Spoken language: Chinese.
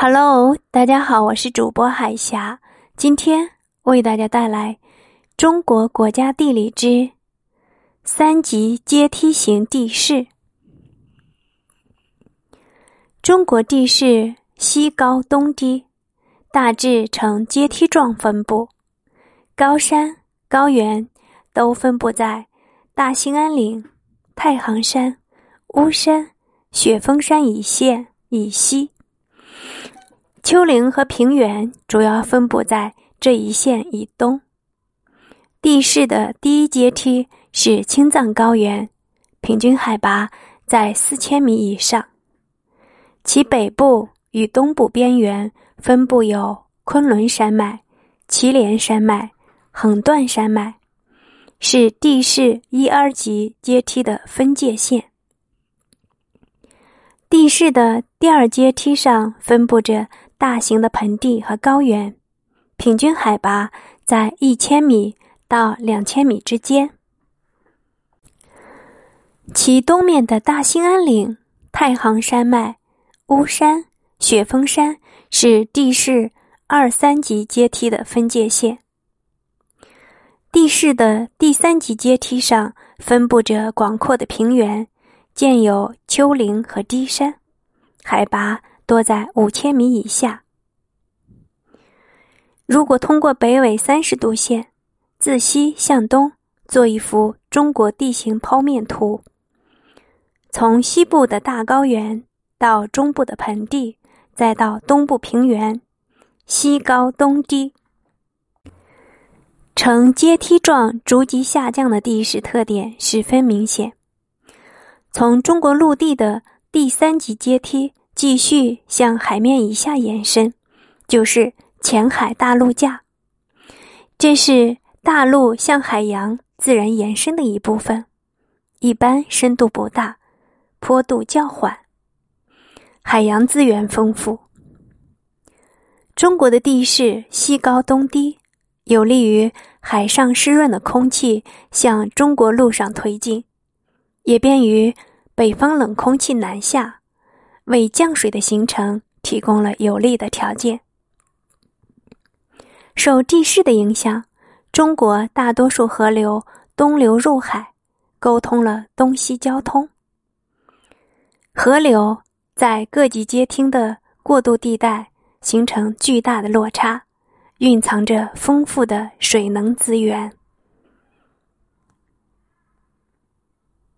Hello，大家好，我是主播海霞，今天为大家带来《中国国家地理之三级阶梯型地势》。中国地势西高东低，大致呈阶梯状分布，高山、高原都分布在大兴安岭、太行山、巫山、雪峰山一线以西。丘陵和平原主要分布在这一线以东。地势的第一阶梯是青藏高原，平均海拔在四千米以上。其北部与东部边缘分布有昆仑山脉、祁连山脉、横断山脉，是地势一二级阶梯的分界线。地势的第二阶梯上分布着。大型的盆地和高原，平均海拔在一千米到两千米之间。其东面的大兴安岭、太行山脉、巫山、雪峰山是地势二三级阶梯的分界线。地势的第三级阶梯上分布着广阔的平原，建有丘陵和低山，海拔。多在五千米以下。如果通过北纬三十度线，自西向东做一幅中国地形剖面图，从西部的大高原到中部的盆地，再到东部平原，西高东低，呈阶梯状逐级下降的地势特点十分明显。从中国陆地的第三级阶梯。继续向海面以下延伸，就是前海大陆架。这是大陆向海洋自然延伸的一部分，一般深度不大，坡度较缓，海洋资源丰富。中国的地势西高东低，有利于海上湿润的空气向中国陆上推进，也便于北方冷空气南下。为降水的形成提供了有利的条件。受地势的影响，中国大多数河流东流入海，沟通了东西交通。河流在各级阶梯的过渡地带形成巨大的落差，蕴藏着丰富的水能资源。